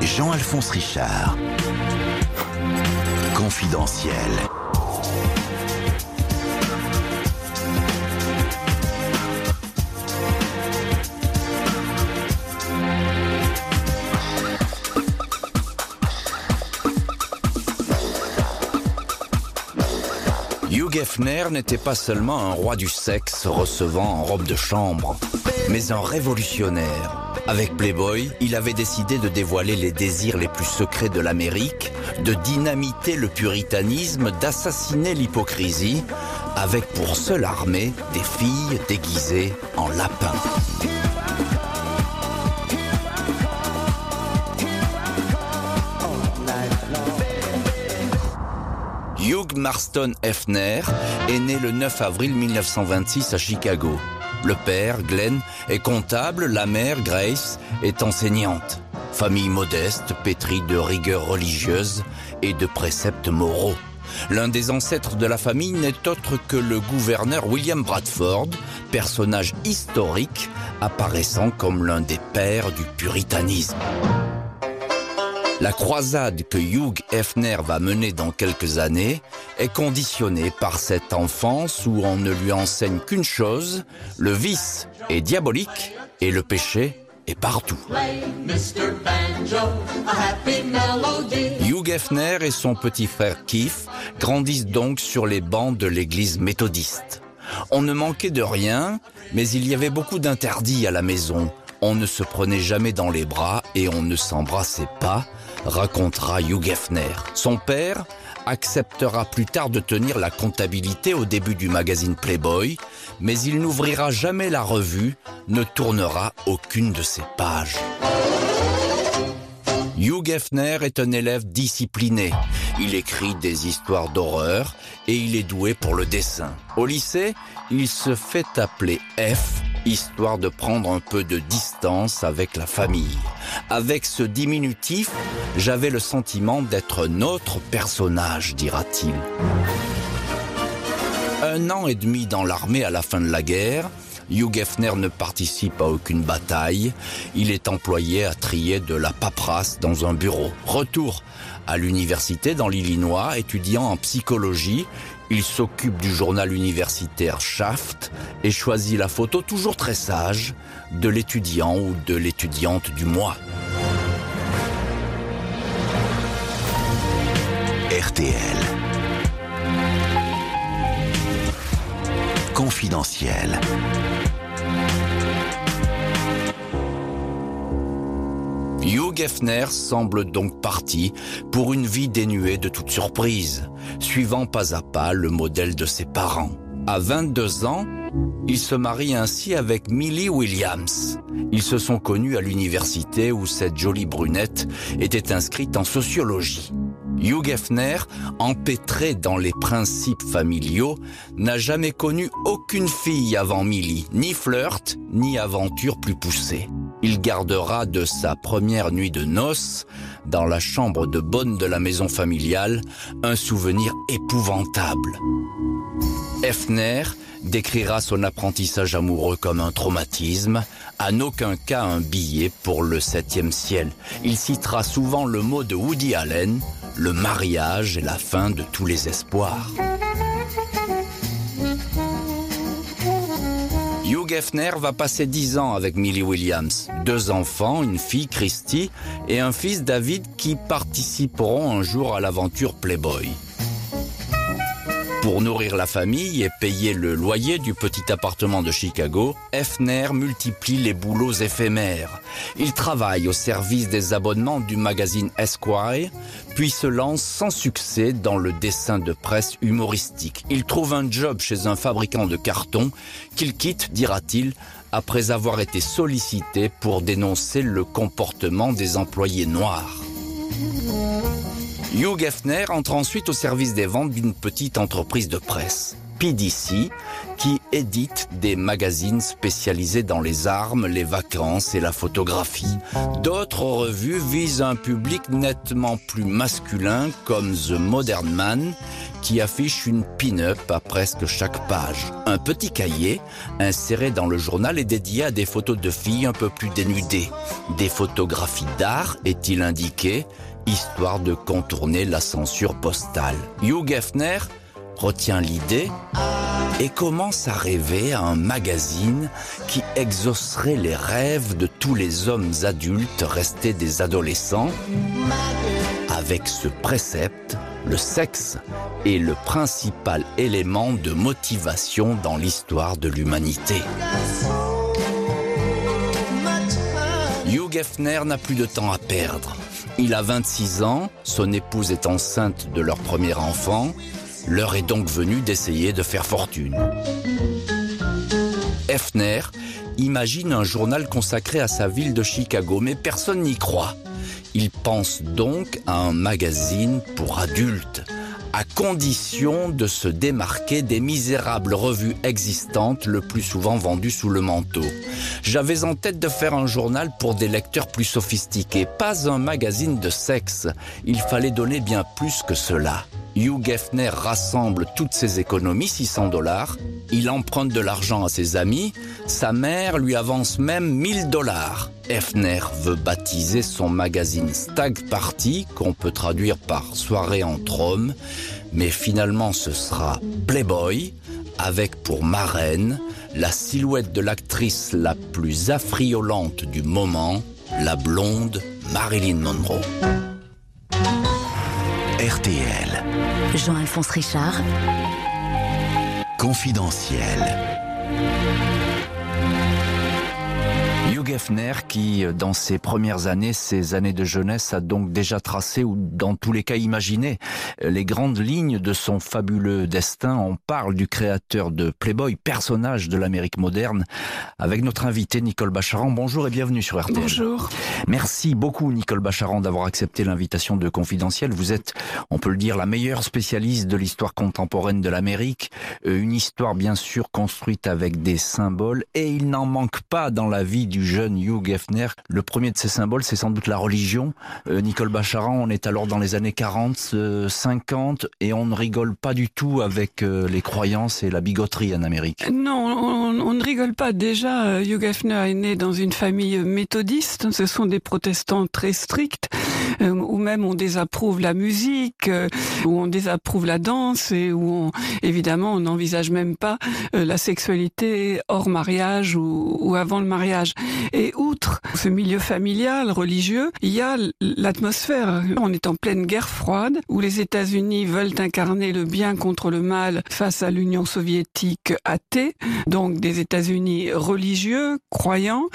Jean-Alphonse Richard. Confidentiel. Hugh Hefner n'était pas seulement un roi du sexe recevant en robe de chambre, mais un révolutionnaire. Avec Playboy, il avait décidé de dévoiler les désirs les plus secrets de l'Amérique, de dynamiter le puritanisme, d'assassiner l'hypocrisie, avec pour seule armée des filles déguisées en lapins. Hugh Marston Hefner est né le 9 avril 1926 à Chicago. Le père, Glenn, est comptable, la mère, Grace, est enseignante. Famille modeste, pétrie de rigueur religieuse et de préceptes moraux. L'un des ancêtres de la famille n'est autre que le gouverneur William Bradford, personnage historique apparaissant comme l'un des pères du puritanisme. La croisade que Hugh Hefner va mener dans quelques années est conditionnée par cette enfance où on ne lui enseigne qu'une chose, le vice est diabolique et le péché est partout. Hugh Hefner et son petit frère Keith grandissent donc sur les bancs de l'église méthodiste. On ne manquait de rien, mais il y avait beaucoup d'interdits à la maison. On ne se prenait jamais dans les bras et on ne s'embrassait pas, racontera Hugh Hefner. Son père acceptera plus tard de tenir la comptabilité au début du magazine Playboy, mais il n'ouvrira jamais la revue, ne tournera aucune de ses pages. Hugh Hefner est un élève discipliné. Il écrit des histoires d'horreur et il est doué pour le dessin. Au lycée, il se fait appeler F, histoire de prendre un peu de distance avec la famille. Avec ce diminutif, j'avais le sentiment d'être notre personnage, dira-t-il. Un an et demi dans l'armée à la fin de la guerre, Hugh Hefner ne participe à aucune bataille. Il est employé à trier de la paperasse dans un bureau. Retour à l'université dans l'Illinois, étudiant en psychologie. Il s'occupe du journal universitaire Shaft et choisit la photo toujours très sage de l'étudiant ou de l'étudiante du mois. RTL. Confidentiel. Hugh Hefner semble donc parti pour une vie dénuée de toute surprise, suivant pas à pas le modèle de ses parents. À 22 ans, il se marie ainsi avec Millie Williams. Ils se sont connus à l'université où cette jolie brunette était inscrite en sociologie. Hugh Hefner, empêtré dans les principes familiaux, n'a jamais connu aucune fille avant Millie, ni flirt, ni aventure plus poussée. Il gardera de sa première nuit de noces, dans la chambre de bonne de la maison familiale, un souvenir épouvantable. Hefner décrira son apprentissage amoureux comme un traumatisme, en aucun cas un billet pour le septième ciel. Il citera souvent le mot de Woody Allen, le mariage est la fin de tous les espoirs. Hugh Hefner va passer dix ans avec Millie Williams. Deux enfants, une fille Christy et un fils David qui participeront un jour à l'aventure Playboy. Pour nourrir la famille et payer le loyer du petit appartement de Chicago, Hefner multiplie les boulots éphémères. Il travaille au service des abonnements du magazine Esquire, puis se lance sans succès dans le dessin de presse humoristique. Il trouve un job chez un fabricant de carton qu'il quitte, dira-t-il, après avoir été sollicité pour dénoncer le comportement des employés noirs. Hugh Hefner entre ensuite au service des ventes d'une petite entreprise de presse, PDC, qui édite des magazines spécialisés dans les armes, les vacances et la photographie. D'autres revues visent un public nettement plus masculin comme The Modern Man qui affiche une pin-up à presque chaque page. Un petit cahier inséré dans le journal est dédié à des photos de filles un peu plus dénudées. Des photographies d'art, est-il indiqué, histoire de contourner la censure postale. Hugh Geffner retient l'idée et commence à rêver à un magazine qui exaucerait les rêves de tous les hommes adultes restés des adolescents avec ce précepte, le sexe est le principal élément de motivation dans l'histoire de l'humanité. Hugh Geffner n'a plus de temps à perdre. Il a 26 ans, son épouse est enceinte de leur premier enfant. L'heure est donc venue d'essayer de faire fortune. Hefner imagine un journal consacré à sa ville de Chicago, mais personne n'y croit. Il pense donc à un magazine pour adultes, à condition de se démarquer des misérables revues existantes, le plus souvent vendues sous le manteau. J'avais en tête de faire un journal pour des lecteurs plus sophistiqués, pas un magazine de sexe. Il fallait donner bien plus que cela. Hugh Geffner rassemble toutes ses économies, 600 dollars. Il emprunte de l'argent à ses amis. Sa mère lui avance même 1000 dollars. Hefner veut baptiser son magazine Stag Party, qu'on peut traduire par soirée entre hommes, mais finalement ce sera Playboy, avec pour marraine la silhouette de l'actrice la plus affriolante du moment, la blonde Marilyn Monroe. Jean-Alphonse Richard. Confidentiel. Hugh Geffner, qui, dans ses premières années, ses années de jeunesse, a donc déjà tracé, ou dans tous les cas imaginé, les grandes lignes de son fabuleux destin. On parle du créateur de Playboy, personnage de l'Amérique moderne, avec notre invité Nicole Bacharan. Bonjour et bienvenue sur RTL. Bonjour. Merci beaucoup Nicole Bacharan d'avoir accepté l'invitation de Confidentiel. Vous êtes, on peut le dire, la meilleure spécialiste de l'histoire contemporaine de l'Amérique. Euh, une histoire bien sûr construite avec des symboles et il n'en manque pas dans la vie du jeune Hugh. Le premier de ces symboles, c'est sans doute la religion. Euh, Nicole Bacharan, on est alors dans les années 40, 50 euh, et on ne rigole pas du tout avec les croyances et la bigoterie en Amérique. Non, on, ne rigole pas. Déjà, Hugh Geffner est né dans une famille méthodiste. Ce sont des protestants très stricts, euh, où même on désapprouve la musique, euh, où on désapprouve la danse et où on, évidemment on n'envisage même pas euh, la sexualité hors mariage ou, avant le mariage. Et outre ce milieu familial, religieux, il y a l'atmosphère. On est en pleine guerre froide où les États-Unis veulent incarner le bien contre le mal face à l'Union soviétique athée, donc des États-Unis religieux, croyants,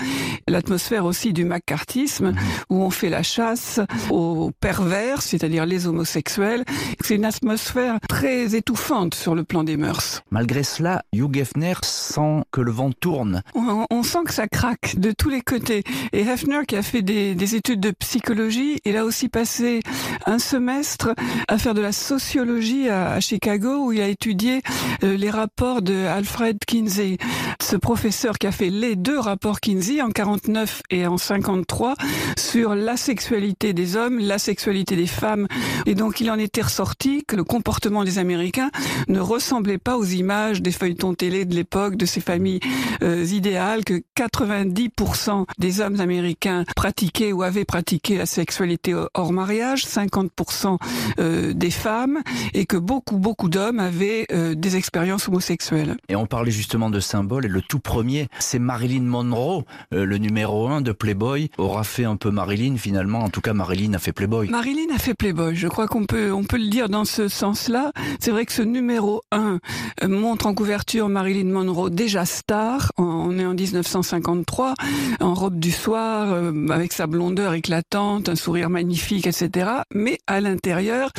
l'atmosphère aussi du macartisme où on fait la chasse aux pervers, c'est-à-dire les homosexuels. C'est une atmosphère très étouffante sur le plan des mœurs. Malgré cela, Hugh Hefner sent que le vent tourne. On, on, sent que ça craque de tous les côtés. Et Hefner, qui a fait des, des études de psychologie, il a aussi passé un semestre à faire de la sociologie à, à Chicago, où il a étudié euh, les rapports de Alfred Kinsey. Ce professeur qui a fait les deux rapports Kinsey en 49 et en 53 sur la sexualité des hommes, la sexualité des femmes. Et donc il en était ressorti que le comportement des Américains ne ressemblait pas aux images des feuilletons télé de l'époque, de ces familles euh, idéales, que 90% des hommes américains pratiquaient ou avaient pratiqué la sexualité hors mariage, 50% euh, des femmes, et que beaucoup, beaucoup d'hommes avaient euh, des expériences homosexuelles. Et on parlait justement de symboles, et le tout premier, c'est Marilyn Monroe, euh, le numéro un de Playboy, aura fait un peu Marilyn finalement, en tout cas Marilyn a fait Playboy. Marilyn a fait Playboy, je crois qu'on peut, on peut le dire dans ce sens-là. C'est vrai que ce numéro 1 euh, montre en couverture Marilyn Monroe déjà star, on est en 1953, en robe du soir, euh, avec sa blondeur éclatante, un sourire magnifique, etc. Mais à l'intérieur,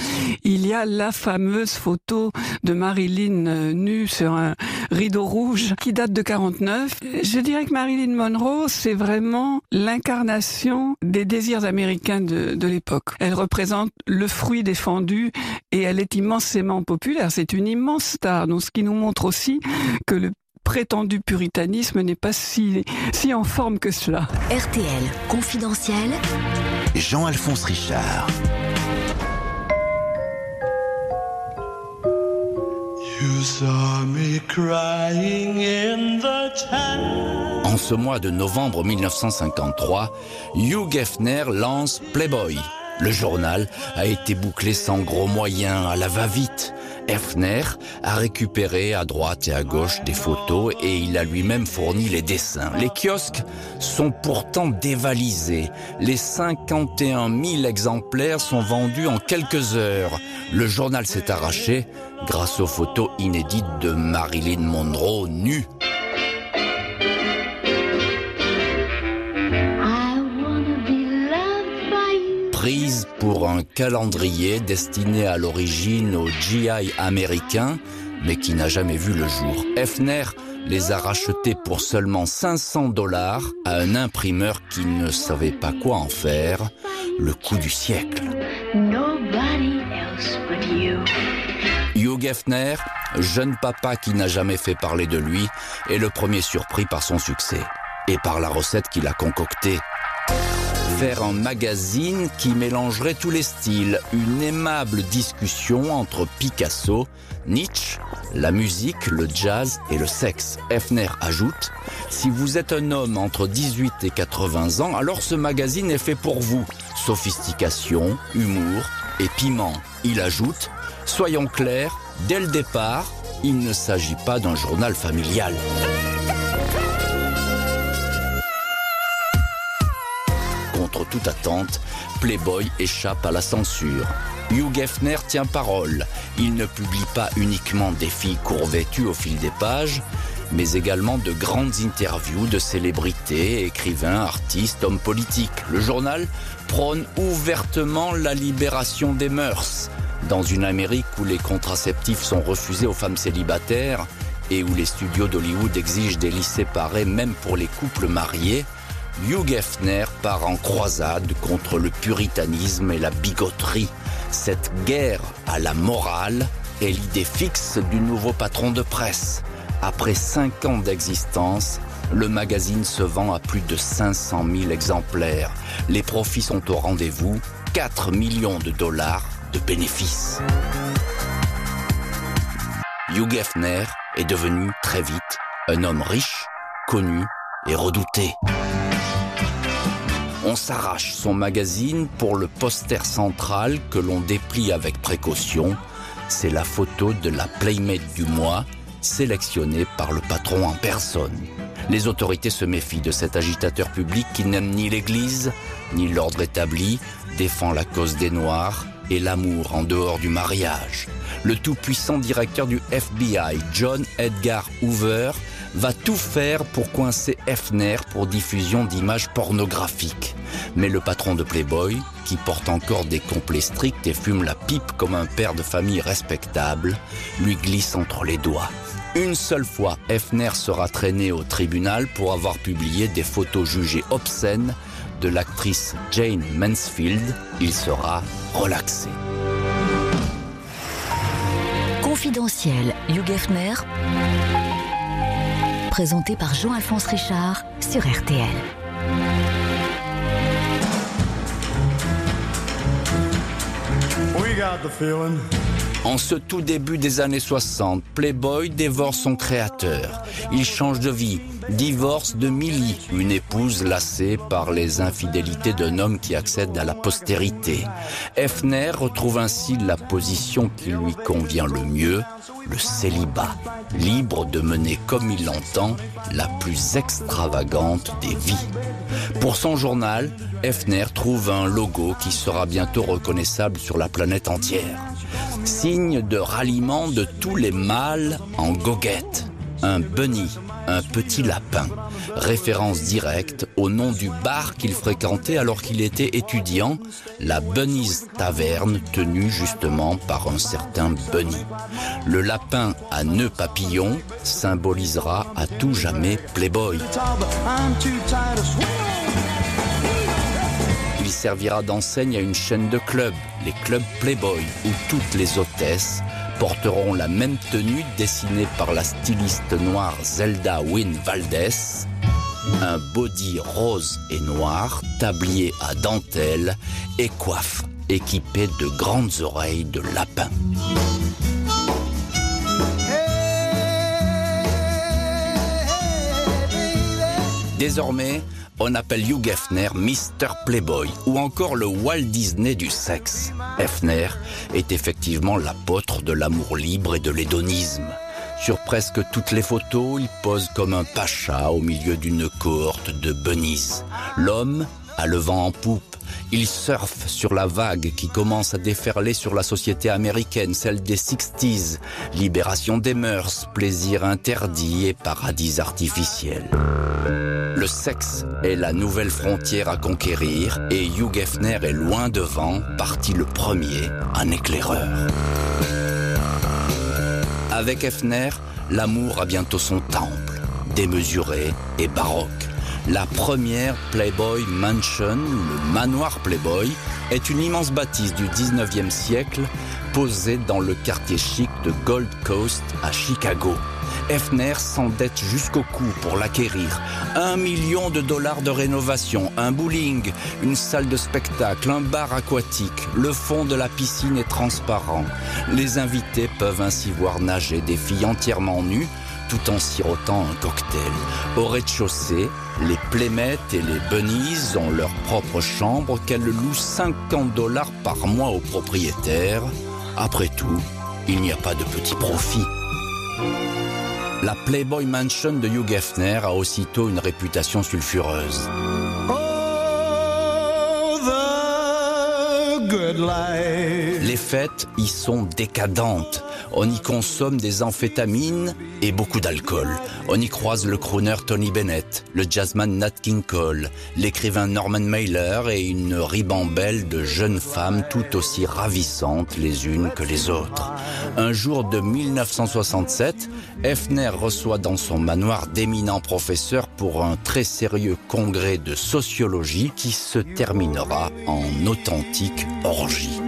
il y a la fameuse photo de Marilyn nue sur un rideau rouge qui date de 49. Je dirais que Marilyn Monroe, c'est vraiment l'incarnation des désirs américains de, de l'époque. Elle représente le fruit défendu et elle est immensément populaire. C'est une immense star. Donc, ce qui nous montre aussi que le prétendu puritanisme n'est pas si, si en forme que cela. RTL confidentiel. Jean-Alphonse Richard. En ce mois de novembre 1953, Hugh Geffner lance Playboy. Le journal a été bouclé sans gros moyens, à la va-vite. Hefner a récupéré à droite et à gauche des photos et il a lui-même fourni les dessins. Les kiosques sont pourtant dévalisés. Les 51 000 exemplaires sont vendus en quelques heures. Le journal s'est arraché grâce aux photos inédites de Marilyn Monroe nue. Un calendrier destiné à l'origine aux GI américains, mais qui n'a jamais vu le jour. Hefner les a rachetés pour seulement 500 dollars à un imprimeur qui ne savait pas quoi en faire, le coup du siècle. Hugh Hefner, jeune papa qui n'a jamais fait parler de lui, est le premier surpris par son succès et par la recette qu'il a concoctée faire un magazine qui mélangerait tous les styles, une aimable discussion entre Picasso, Nietzsche, la musique, le jazz et le sexe. Hefner ajoute, si vous êtes un homme entre 18 et 80 ans, alors ce magazine est fait pour vous. Sophistication, humour et piment. Il ajoute, soyons clairs, dès le départ, il ne s'agit pas d'un journal familial. Contre toute attente, Playboy échappe à la censure. Hugh Geffner tient parole. Il ne publie pas uniquement des filles courvêtues au fil des pages, mais également de grandes interviews de célébrités, écrivains, artistes, hommes politiques. Le journal prône ouvertement la libération des mœurs. Dans une Amérique où les contraceptifs sont refusés aux femmes célibataires et où les studios d'Hollywood exigent des lits séparés même pour les couples mariés, Hugh Geffner part en croisade contre le puritanisme et la bigoterie. Cette guerre à la morale est l'idée fixe du nouveau patron de presse. Après cinq ans d'existence, le magazine se vend à plus de 500 000 exemplaires. Les profits sont au rendez-vous, 4 millions de dollars de bénéfices. Hugh Geffner est devenu très vite un homme riche, connu et redouté. On s'arrache son magazine pour le poster central que l'on déplie avec précaution. C'est la photo de la Playmate du mois, sélectionnée par le patron en personne. Les autorités se méfient de cet agitateur public qui n'aime ni l'Église, ni l'ordre établi, défend la cause des Noirs et l'amour en dehors du mariage. Le tout-puissant directeur du FBI, John Edgar Hoover, va tout faire pour coincer Hefner pour diffusion d'images pornographiques. Mais le patron de Playboy, qui porte encore des complets stricts et fume la pipe comme un père de famille respectable, lui glisse entre les doigts. Une seule fois, Hefner sera traîné au tribunal pour avoir publié des photos jugées obscènes de l'actrice Jane Mansfield. Il sera relaxé. Confidentiel, Hugh Hefner présenté par Jean-Alphonse Richard sur RTL. En ce tout début des années 60, Playboy dévore son créateur. Il change de vie, divorce de Millie, une épouse lassée par les infidélités d'un homme qui accède à la postérité. Hefner retrouve ainsi la position qui lui convient le mieux, le célibat, libre de mener comme il l'entend la plus extravagante des vies. Pour son journal, Hefner trouve un logo qui sera bientôt reconnaissable sur la planète entière. Signe de ralliement de tous les mâles en goguette. Un bunny, un petit lapin. Référence directe au nom du bar qu'il fréquentait alors qu'il était étudiant, la Bunny's Taverne tenue justement par un certain Bunny. Le lapin à nœud papillon symbolisera à tout jamais Playboy. Servira d'enseigne à une chaîne de clubs, les clubs Playboy, où toutes les hôtesses porteront la même tenue dessinée par la styliste noire Zelda Wynne Valdez. Un body rose et noir, tablier à dentelle et coiffe équipée de grandes oreilles de lapin. Désormais, on appelle Hugh Hefner Mr. Playboy ou encore le Walt Disney du sexe. Hefner est effectivement l'apôtre de l'amour libre et de l'hédonisme. Sur presque toutes les photos, il pose comme un pacha au milieu d'une cohorte de bunnies. L'homme a le vent en poupe. Il surfe sur la vague qui commence à déferler sur la société américaine, celle des 60s. Libération des mœurs, plaisir interdit et paradis artificiel. Le sexe est la nouvelle frontière à conquérir et Hugh Hefner est loin devant, parti le premier, un éclaireur. Avec Hefner, l'amour a bientôt son temple, démesuré et baroque. La première Playboy Mansion, le manoir Playboy, est une immense bâtisse du 19e siècle posée dans le quartier chic de Gold Coast à Chicago. Hefner s'endette jusqu'au cou pour l'acquérir. Un million de dollars de rénovation, un bowling, une salle de spectacle, un bar aquatique. Le fond de la piscine est transparent. Les invités peuvent ainsi voir nager des filles entièrement nues tout en sirotant un cocktail. Au rez-de-chaussée, les playmates et les bunnies ont leur propre chambre qu'elles louent 50 dollars par mois aux propriétaires. Après tout, il n'y a pas de petit profit. La Playboy Mansion de Hugh Hefner a aussitôt une réputation sulfureuse. Les fêtes y sont décadentes. On y consomme des amphétamines et beaucoup d'alcool. On y croise le crooner Tony Bennett, le jazzman Nat King Cole, l'écrivain Norman Mailer et une ribambelle de jeunes femmes tout aussi ravissantes les unes que les autres. Un jour de 1967, Hefner reçoit dans son manoir d'éminents professeurs pour un très sérieux congrès de sociologie qui se terminera en authentique orgie.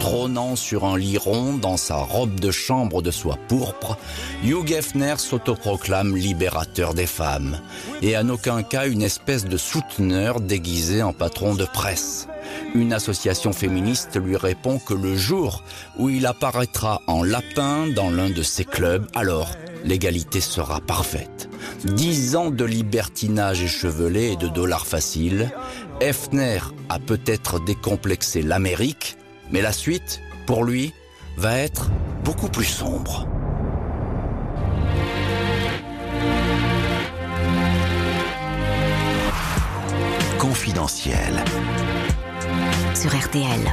Trônant sur un lit rond dans sa robe de chambre de soie pourpre, Hugh Hefner s'autoproclame libérateur des femmes et en aucun cas une espèce de souteneur déguisé en patron de presse. Une association féministe lui répond que le jour où il apparaîtra en lapin dans l'un de ses clubs, alors l'égalité sera parfaite. Dix ans de libertinage échevelé et de dollars faciles, Hefner a peut-être décomplexé l'Amérique, mais la suite, pour lui, va être beaucoup plus sombre. Confidentiel. Sur RTL.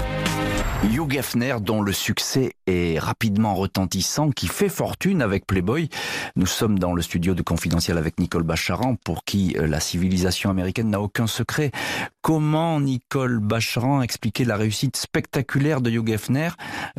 Hugh Hefner, dont le succès est rapidement retentissant, qui fait fortune avec Playboy. Nous sommes dans le studio de Confidentiel avec Nicole Bacharan, pour qui euh, la civilisation américaine n'a aucun secret. Comment Nicole Bacharan expliquer la réussite spectaculaire de Hugh Hefner?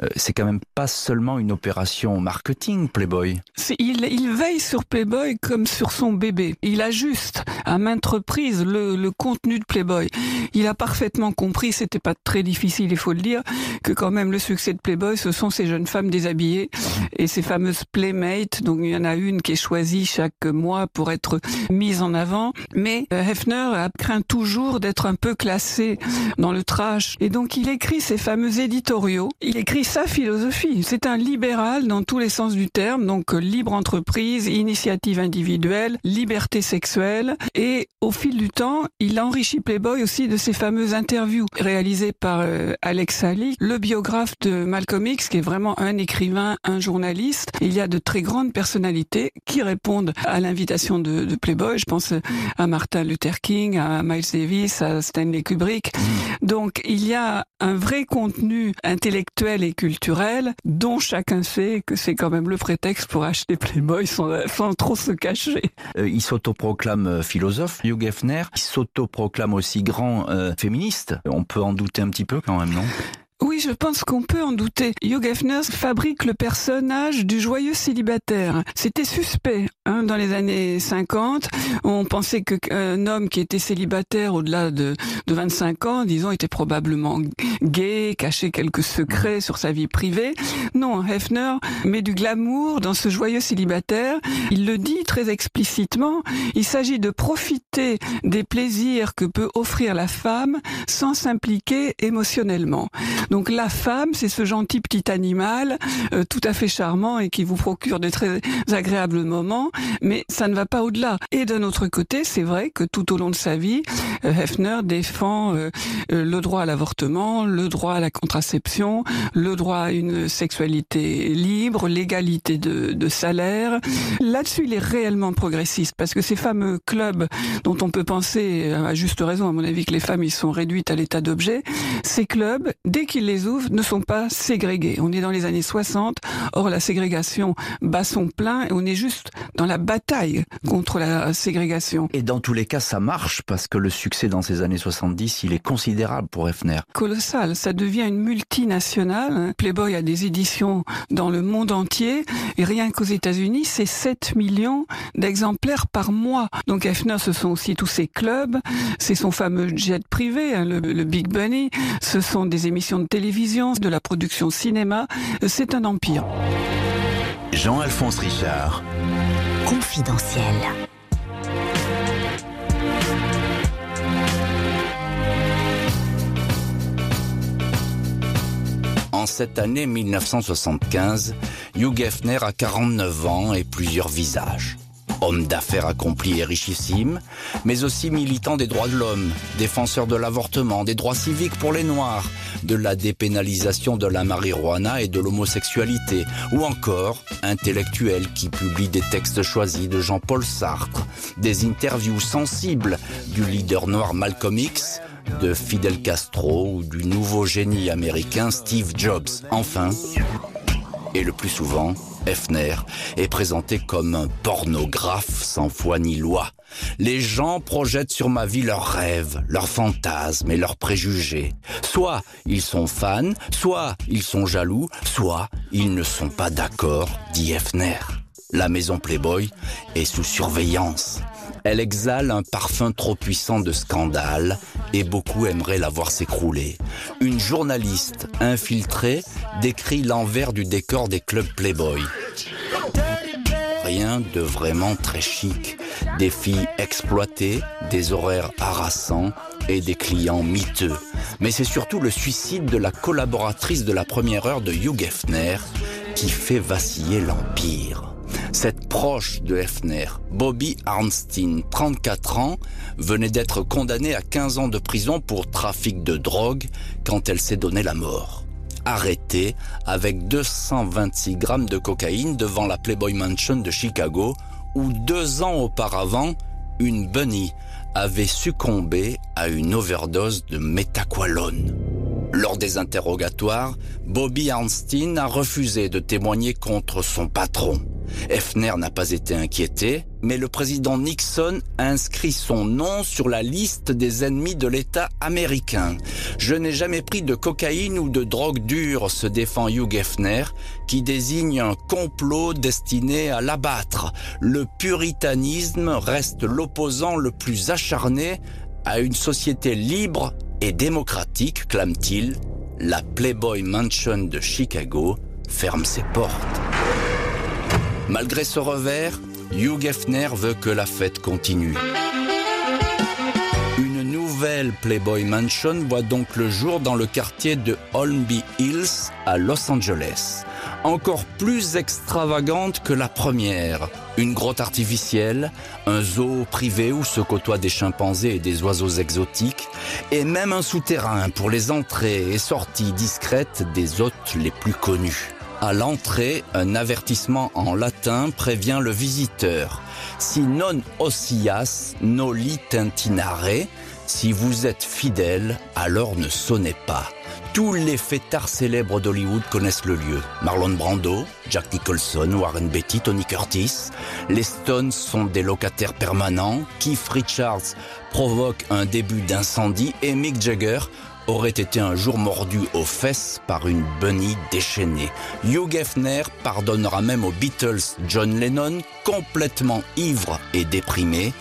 Euh, C'est quand même pas seulement une opération marketing, Playboy. Il, il, veille sur Playboy comme sur son bébé. Il ajuste à maintes reprises le, le contenu de Playboy. Il a parfaitement compris, c'était pas très difficile, il faut le dire, que quand même le succès de Playboy, ce sont ces jeunes femmes déshabillées et ces fameuses playmates. Donc il y en a une qui est choisie chaque mois pour être mise en avant. Mais euh, Hefner a craint toujours d'être un peu classé dans le trash. Et donc il écrit ces fameux éditoriaux. Il écrit sa philosophie. C'est un libéral dans tous les sens du terme. Donc euh, libre entreprise, initiative individuelle, liberté sexuelle. Et au fil du temps, il enrichit Playboy aussi de ses fameuses interviews réalisées par euh, Alex Ali, le biographe de Malcolm X, qui est vraiment un écrivain, un journaliste. Il y a de très grandes personnalités qui répondent à l'invitation de, de, Playboy. Je pense à Martin Luther King, à Miles Davis, à Stanley Kubrick. Donc il y a un vrai contenu intellectuel et culturel dont chacun sait que c'est quand même le prétexte pour acheter Playboy sans, trop se cacher. Euh, il s'autoproclame philosophe, Hugh Hefner. Il s'autoproclame aussi grand euh, féministe. On peut en douter un petit peu quand même, non? Oui, je pense qu'on peut en douter. Hugh Hefner fabrique le personnage du joyeux célibataire. C'était suspect hein, dans les années 50. On pensait qu'un homme qui était célibataire au-delà de, de 25 ans, disons, était probablement gay, cachait quelques secrets sur sa vie privée. Non, Hefner met du glamour dans ce joyeux célibataire. Il le dit très explicitement. Il s'agit de profiter des plaisirs que peut offrir la femme sans s'impliquer émotionnellement. Donc la femme, c'est ce gentil petit animal euh, tout à fait charmant et qui vous procure de très agréables moments, mais ça ne va pas au-delà. Et d'un autre côté, c'est vrai que tout au long de sa vie, euh, Hefner défend euh, le droit à l'avortement, le droit à la contraception, le droit à une sexualité libre, l'égalité de, salaire. Là-dessus, il est réellement progressiste parce que ces fameux clubs dont on peut penser, à juste raison à mon avis, que les femmes y sont réduites à l'état d'objet, ces clubs, dès qu'ils les ouvrent, ne sont pas ségrégés. On est dans les années 60, or la ségrégation bat son plein et on est juste dans la bataille contre la ségrégation. Et dans tous les cas, ça marche parce que le succès dans ces années 70, il est considérable pour Hefner. Colossal, ça devient une multinationale. Playboy a des éditions dans le monde entier et rien qu'aux États-Unis, c'est 7 millions d'exemplaires par mois. Donc Hefner, ce sont aussi tous ses clubs, c'est son fameux jet privé, hein, le, le Big Bunny, ce sont des émissions de télévision, de la production cinéma, c'est un empire. Jean-Alphonse Richard. Confidentiel. En cette année 1975, Hugh Hefner a 49 ans et plusieurs visages. Homme d'affaires accompli et richissime, mais aussi militant des droits de l'homme, défenseur de l'avortement, des droits civiques pour les Noirs, de la dépénalisation de la marijuana et de l'homosexualité, ou encore intellectuel qui publie des textes choisis de Jean-Paul Sartre, des interviews sensibles du leader noir Malcolm X, de Fidel Castro ou du nouveau génie américain Steve Jobs. Enfin, et le plus souvent, Hefner est présenté comme un pornographe sans foi ni loi. Les gens projettent sur ma vie leurs rêves, leurs fantasmes et leurs préjugés. Soit ils sont fans, soit ils sont jaloux, soit ils ne sont pas d'accord, dit Hefner. La maison Playboy est sous surveillance. Elle exhale un parfum trop puissant de scandale et beaucoup aimeraient la voir s'écrouler. Une journaliste infiltrée décrit l'envers du décor des clubs Playboy. Rien de vraiment très chic. Des filles exploitées, des horaires harassants et des clients miteux. Mais c'est surtout le suicide de la collaboratrice de la première heure de Hugh Hefner qui fait vaciller l'Empire. Cette proche de Hefner, Bobby Arnstein, 34 ans, venait d'être condamnée à 15 ans de prison pour trafic de drogue quand elle s'est donné la mort. Arrêtée avec 226 grammes de cocaïne devant la Playboy Mansion de Chicago, où deux ans auparavant, une bunny avait succombé à une overdose de métaqualone. Lors des interrogatoires, Bobby Arnstein a refusé de témoigner contre son patron. Hefner n'a pas été inquiété, mais le président Nixon a inscrit son nom sur la liste des ennemis de l'État américain. Je n'ai jamais pris de cocaïne ou de drogue dure, se défend Hugh Hefner, qui désigne un complot destiné à l'abattre. Le puritanisme reste l'opposant le plus acharné à une société libre et démocratique, clame-t-il. La Playboy Mansion de Chicago ferme ses portes. Malgré ce revers, Hugh Hefner veut que la fête continue. Une nouvelle Playboy Mansion voit donc le jour dans le quartier de Holmby Hills à Los Angeles. Encore plus extravagante que la première. Une grotte artificielle, un zoo privé où se côtoient des chimpanzés et des oiseaux exotiques, et même un souterrain pour les entrées et sorties discrètes des hôtes les plus connus. À l'entrée, un avertissement en latin prévient le visiteur. Si non ossias noli tintinare, si vous êtes fidèle, alors ne sonnez pas. Tous les fêtards célèbres d'Hollywood connaissent le lieu. Marlon Brando, Jack Nicholson, Warren Beatty, Tony Curtis. Les Stones sont des locataires permanents. Keith Richards provoque un début d'incendie et Mick Jagger aurait été un jour mordu aux fesses par une bunny déchaînée. Hugh Hefner pardonnera même aux Beatles John Lennon, complètement ivre et déprimé,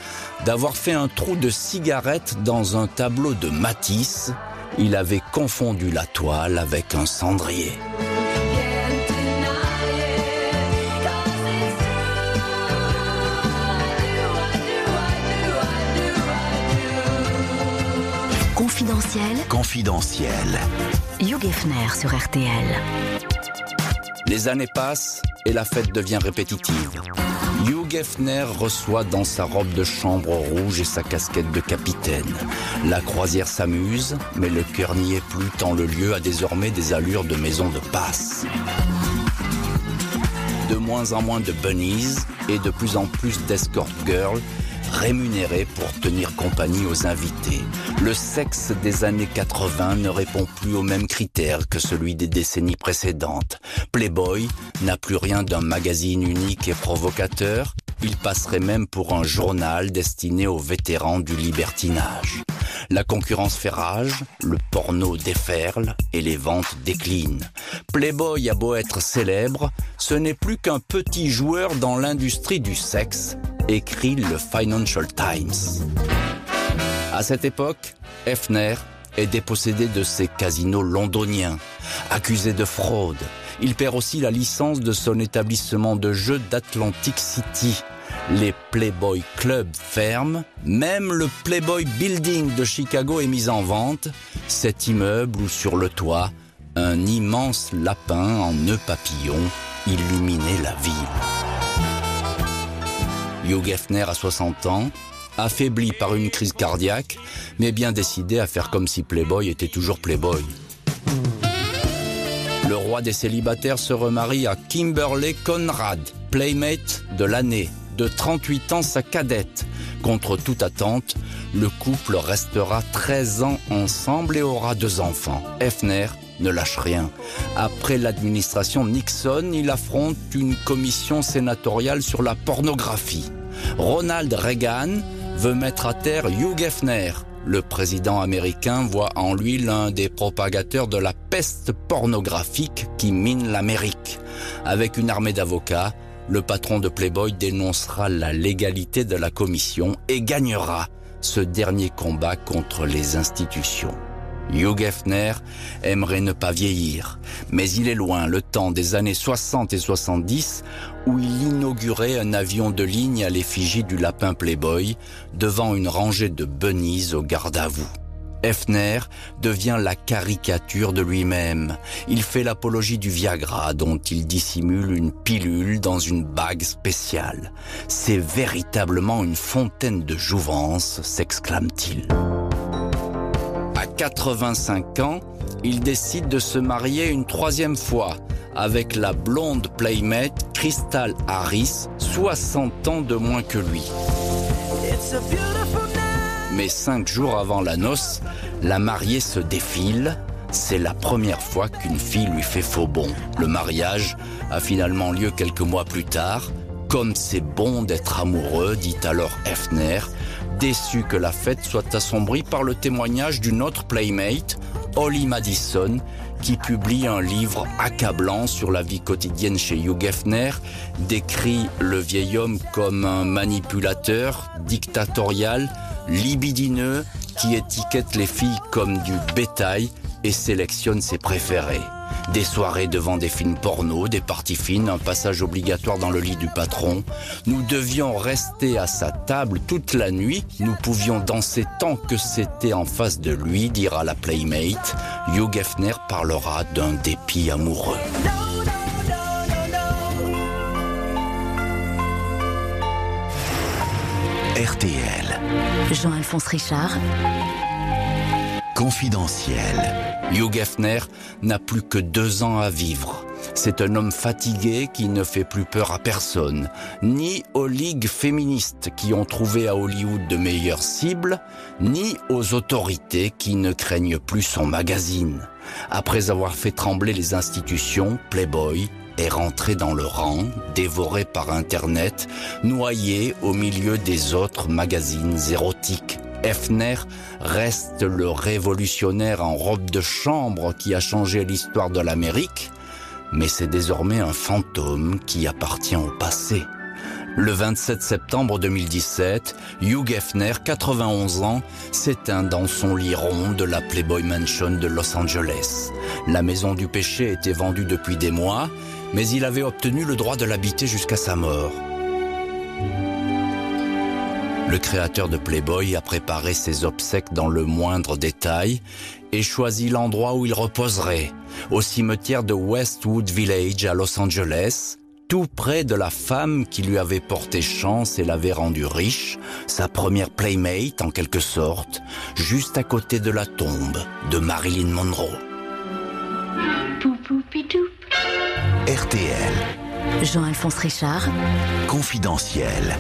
d'avoir fait un trou de cigarette dans un tableau de Matisse. Il avait confondu la toile avec un cendrier. Confidentiel. Confidentiel. Hugh Hefner sur RTL. Les années passent et la fête devient répétitive. Hugh Hefner reçoit dans sa robe de chambre rouge et sa casquette de capitaine. La croisière s'amuse, mais le cœur n'y est plus tant le lieu a désormais des allures de maison de passe. De moins en moins de bunnies et de plus en plus d'escort girls rémunérés pour tenir compagnie aux invités. Le sexe des années 80 ne répond plus aux mêmes critères que celui des décennies précédentes. Playboy n'a plus rien d'un magazine unique et provocateur, il passerait même pour un journal destiné aux vétérans du libertinage. La concurrence fait rage, le porno déferle et les ventes déclinent. Playboy a beau être célèbre, ce n'est plus qu'un petit joueur dans l'industrie du sexe écrit le Financial Times. À cette époque, Hefner est dépossédé de ses casinos londoniens, accusé de fraude. Il perd aussi la licence de son établissement de jeux d'Atlantic City. Les Playboy Club ferment, même le Playboy Building de Chicago est mis en vente, cet immeuble où sur le toit, un immense lapin en nœud papillon illuminait la ville. Hugh Hefner a 60 ans, affaibli par une crise cardiaque, mais bien décidé à faire comme si Playboy était toujours Playboy. Le roi des célibataires se remarie à Kimberly Conrad, playmate de l'année, de 38 ans sa cadette. Contre toute attente, le couple restera 13 ans ensemble et aura deux enfants. Hefner ne lâche rien. Après l'administration Nixon, il affronte une commission sénatoriale sur la pornographie. Ronald Reagan veut mettre à terre Hugh Hefner. Le président américain voit en lui l'un des propagateurs de la peste pornographique qui mine l'Amérique. Avec une armée d'avocats, le patron de Playboy dénoncera la légalité de la commission et gagnera ce dernier combat contre les institutions. Hugh Hefner aimerait ne pas vieillir, mais il est loin le temps des années 60 et 70 où il inaugurait un avion de ligne à l'effigie du lapin Playboy devant une rangée de bunnies au garde à vous. Hefner devient la caricature de lui-même. Il fait l'apologie du Viagra dont il dissimule une pilule dans une bague spéciale. C'est véritablement une fontaine de jouvence, s'exclame-t-il. À 85 ans, il décide de se marier une troisième fois avec la blonde playmate Crystal Harris, 60 ans de moins que lui. Mais cinq jours avant la noce, la mariée se défile. C'est la première fois qu'une fille lui fait faux bon. Le mariage a finalement lieu quelques mois plus tard. Comme c'est bon d'être amoureux, dit alors Hefner, déçu que la fête soit assombrie par le témoignage d'une autre playmate, Holly Madison, qui publie un livre accablant sur la vie quotidienne chez Hugh Hefner, décrit le vieil homme comme un manipulateur, dictatorial, libidineux, qui étiquette les filles comme du bétail et sélectionne ses préférés. Des soirées devant des films porno, des parties fines, un passage obligatoire dans le lit du patron. Nous devions rester à sa table toute la nuit. Nous pouvions danser tant que c'était en face de lui, dira la playmate. Hugh Hefner parlera d'un dépit amoureux. RTL. Jean-Alphonse Richard. Confidentiel. Hugh Hefner n'a plus que deux ans à vivre. C'est un homme fatigué qui ne fait plus peur à personne, ni aux ligues féministes qui ont trouvé à Hollywood de meilleures cibles, ni aux autorités qui ne craignent plus son magazine. Après avoir fait trembler les institutions, Playboy est rentré dans le rang, dévoré par Internet, noyé au milieu des autres magazines érotiques. Hefner reste le révolutionnaire en robe de chambre qui a changé l'histoire de l'Amérique, mais c'est désormais un fantôme qui appartient au passé. Le 27 septembre 2017, Hugh Hefner, 91 ans, s'éteint dans son lit rond de la Playboy Mansion de Los Angeles. La maison du péché était vendue depuis des mois, mais il avait obtenu le droit de l'habiter jusqu'à sa mort. Le créateur de Playboy a préparé ses obsèques dans le moindre détail et choisi l'endroit où il reposerait, au cimetière de Westwood Village à Los Angeles, tout près de la femme qui lui avait porté chance et l'avait rendu riche, sa première playmate en quelque sorte, juste à côté de la tombe de Marilyn Monroe. RTL, Jean-Alphonse Richard, confidentiel.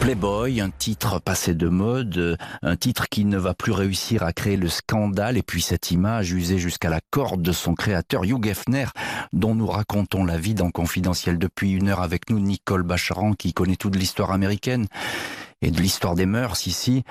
Playboy, un titre passé de mode, un titre qui ne va plus réussir à créer le scandale et puis cette image usée jusqu'à la corde de son créateur Hugh Hefner, dont nous racontons la vie dans Confidentiel depuis une heure avec nous, Nicole Bacharan qui connaît toute l'histoire américaine et de l'histoire des mœurs ici.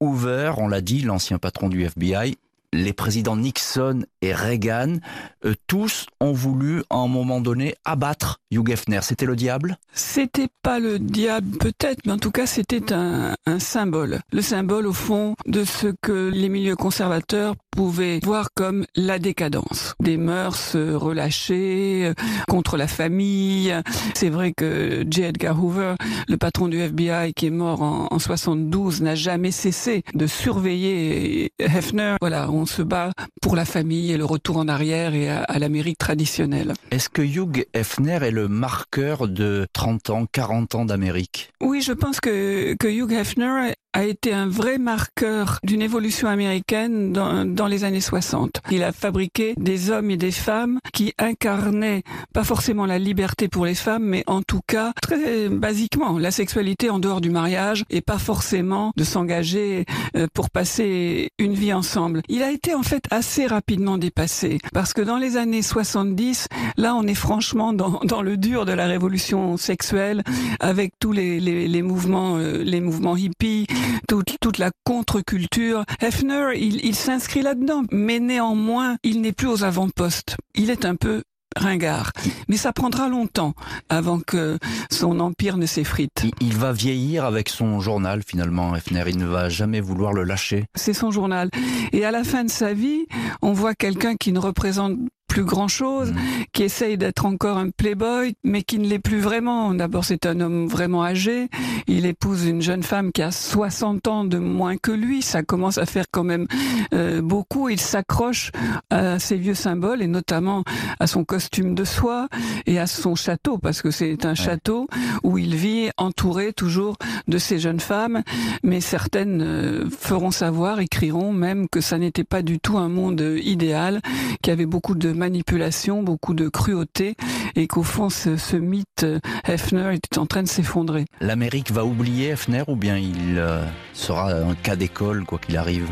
Hoover, on l'a dit, l'ancien patron du FBI, les présidents Nixon et Reagan, euh, tous ont voulu à un moment donné abattre Hugh Hefner. C'était le diable? C'était pas le diable peut-être, mais en tout cas c'était un, symbole. Le symbole au fond de ce que les milieux conservateurs pouvaient voir comme la décadence. Des mœurs relâchées euh, contre la famille. C'est vrai que J. Edgar Hoover, le patron du FBI qui est mort en, en 72, n'a jamais cessé de surveiller Hefner. Voilà, on se bat pour la famille et le retour en arrière et à, à l'Amérique traditionnelle. Est-ce que Hugh Hefner est le marqueur de 30 ans, 40 ans d'Amérique? Oui, je pense que, que Hugh Hefner a été un vrai marqueur d'une évolution américaine dans, dans, les années 60. Il a fabriqué des hommes et des femmes qui incarnaient pas forcément la liberté pour les femmes, mais en tout cas, très basiquement, la sexualité en dehors du mariage et pas forcément de s'engager euh, pour passer une vie ensemble. Il a été en fait assez rapidement dépassé parce que dans les années 70, là on est franchement dans, dans le dur de la révolution sexuelle avec tous les, les, les mouvements, euh, les mouvements hippies, toute, toute la contre-culture. Hefner, il, il s'inscrit là-dedans, mais néanmoins, il n'est plus aux avant-postes. Il est un peu ringard. Mais ça prendra longtemps avant que son empire ne s'effrite. Il, il, va vieillir avec son journal finalement, Hefner. Il ne va jamais vouloir le lâcher. C'est son journal. Et à la fin de sa vie, on voit quelqu'un qui ne représente plus grand chose, mmh. qui essaye d'être encore un playboy, mais qui ne l'est plus vraiment. D'abord, c'est un homme vraiment âgé. Il épouse une jeune femme qui a 60 ans de moins que lui. Ça commence à faire quand même euh, beaucoup. Il s'accroche à ses vieux symboles et notamment à son costume de soie et à son château, parce que c'est un château où il vit entouré toujours de ces jeunes femmes. Mais certaines euh, feront savoir, écriront même que ça n'était pas du tout un monde idéal, qu'il y avait beaucoup de manipulation, beaucoup de cruauté, et qu'au fond, ce, mythe Hefner était en train de s'effondrer. L'Amérique va oublier Hefner ou bien il euh, sera un cas d'école, quoi qu'il arrive?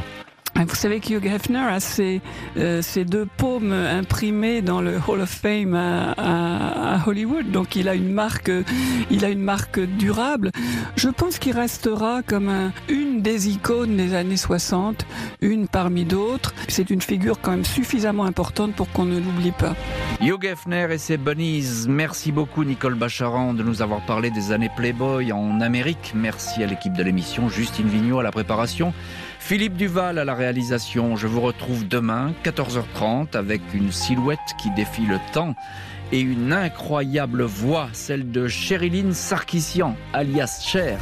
Vous savez que Hugh Hefner a ses, euh, ses, deux paumes imprimées dans le Hall of Fame à, Hollywood, donc il a une marque, il a une marque durable. Je pense qu'il restera comme un, une des icônes des années 60, une parmi d'autres. C'est une figure quand même suffisamment importante pour qu'on ne l'oublie pas. Hugh Hefner et ses bunnies. Merci beaucoup Nicole Bacharan de nous avoir parlé des années Playboy en Amérique. Merci à l'équipe de l'émission, Justine Vignot à la préparation. Philippe Duval à la réalisation. Je vous retrouve demain, 14h30, avec une silhouette qui défie le temps et une incroyable voix, celle de Chériline Sarkissian, alias Cher.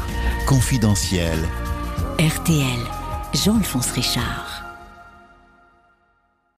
Confidentiel. RTL, Jean-Alphonse Richard.